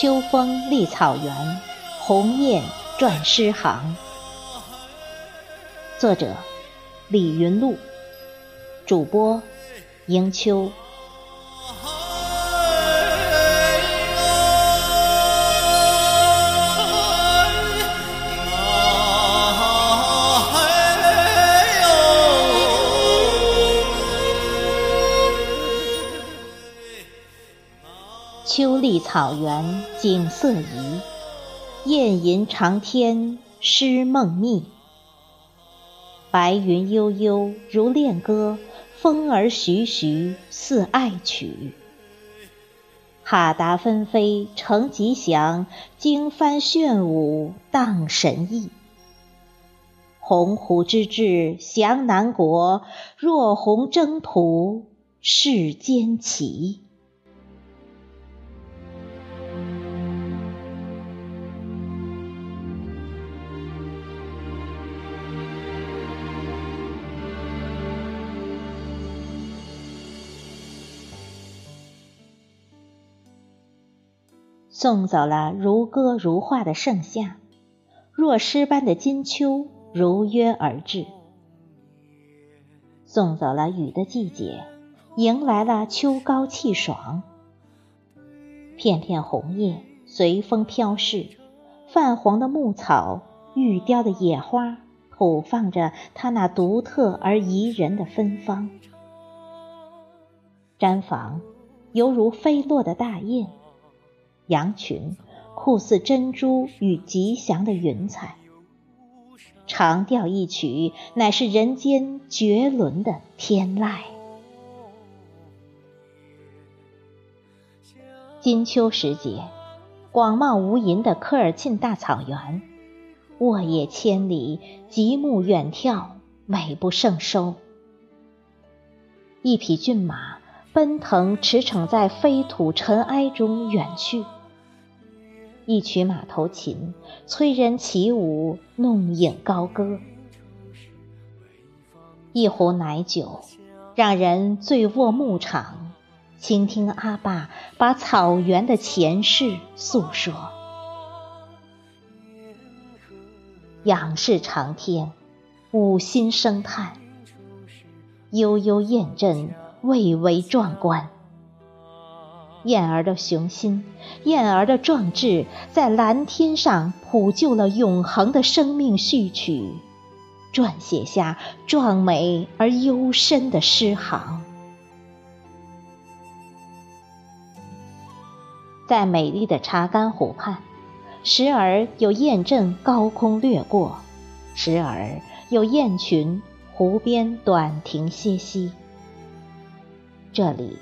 秋风立草原，鸿雁转诗行。作者：李云露，主播：迎秋。秋丽草原景色宜，雁吟长天诗梦密。白云悠悠如恋歌，风儿徐徐似爱曲。哈达纷飞成吉祥，经幡炫舞荡神意。鸿鹄之志翔南国，若鸿征途世间奇。送走了如歌如画的盛夏，若诗般的金秋如约而至。送走了雨的季节，迎来了秋高气爽。片片红叶随风飘逝，泛黄的牧草、玉雕的野花，吐放着它那独特而宜人的芬芳。毡房犹如飞落的大雁。羊群酷似珍珠与吉祥的云彩，长调一曲，乃是人间绝伦的天籁。金秋时节，广袤无垠的科尔沁大草原，沃野千里，极目远眺，美不胜收。一匹骏马奔腾驰骋在飞土尘埃中远去。一曲马头琴，催人起舞，弄影高歌；一壶奶酒，让人醉卧牧场，倾听阿爸把草原的前世诉说。仰视长天，五心生叹，悠悠雁阵，蔚为壮观。燕儿的雄心，燕儿的壮志，在蓝天上谱就了永恒的生命序曲，撰写下壮美而幽深的诗行。在美丽的查干湖畔，时而有雁阵高空掠过，时而有雁群湖边短停歇息。这里。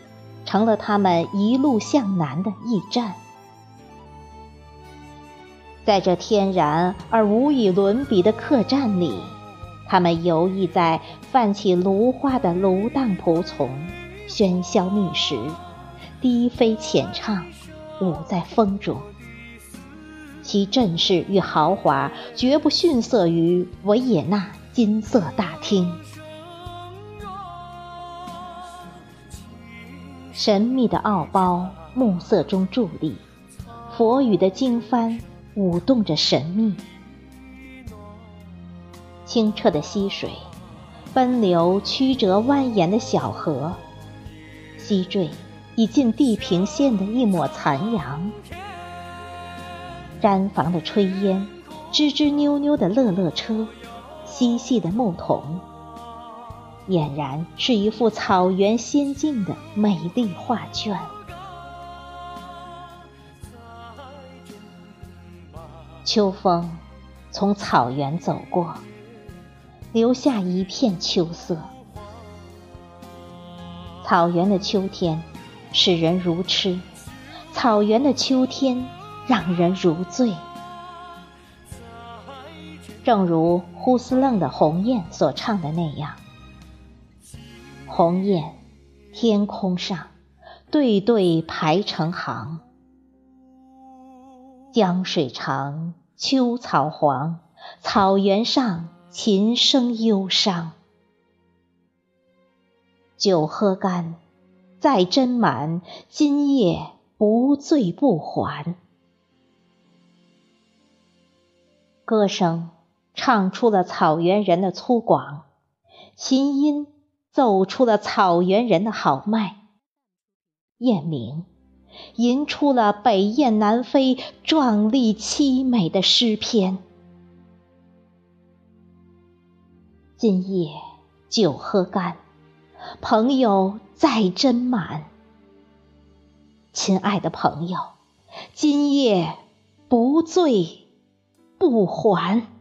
成了他们一路向南的驿站。在这天然而无与伦比的客栈里，他们游弋在泛起芦花的芦荡蒲丛，喧嚣觅食，低飞浅唱，舞在风中。其阵势与豪华，绝不逊色于维也纳金色大厅。神秘的奥包暮色中伫立，佛语的经幡舞动着神秘。清澈的溪水奔流曲折蜿蜒的小河，西坠已近地平线的一抹残阳。毡房的炊烟，吱吱扭扭的乐乐车，嬉戏的牧童。俨然是一幅草原仙境的美丽画卷。秋风从草原走过，留下一片秋色。草原的秋天使人如痴，草原的秋天让人如醉。正如呼斯楞的《鸿雁》所唱的那样。鸿雁，天空上，对对排成行。江水长，秋草黄，草原上琴声忧伤。酒喝干，再斟满，今夜不醉不还。歌声唱出了草原人的粗犷，琴音奏出了草原人的豪迈，雁鸣吟出了北雁南飞、壮丽凄美的诗篇。今夜酒喝干，朋友再斟满。亲爱的朋友，今夜不醉不还。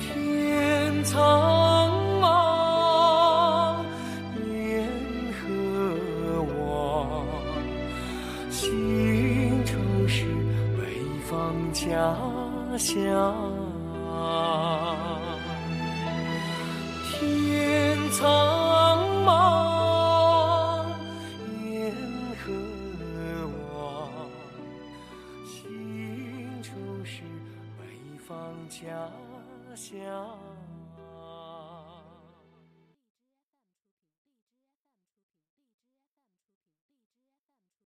天苍茫，雁何往？心中是北方家乡。天苍心中是北方家乡。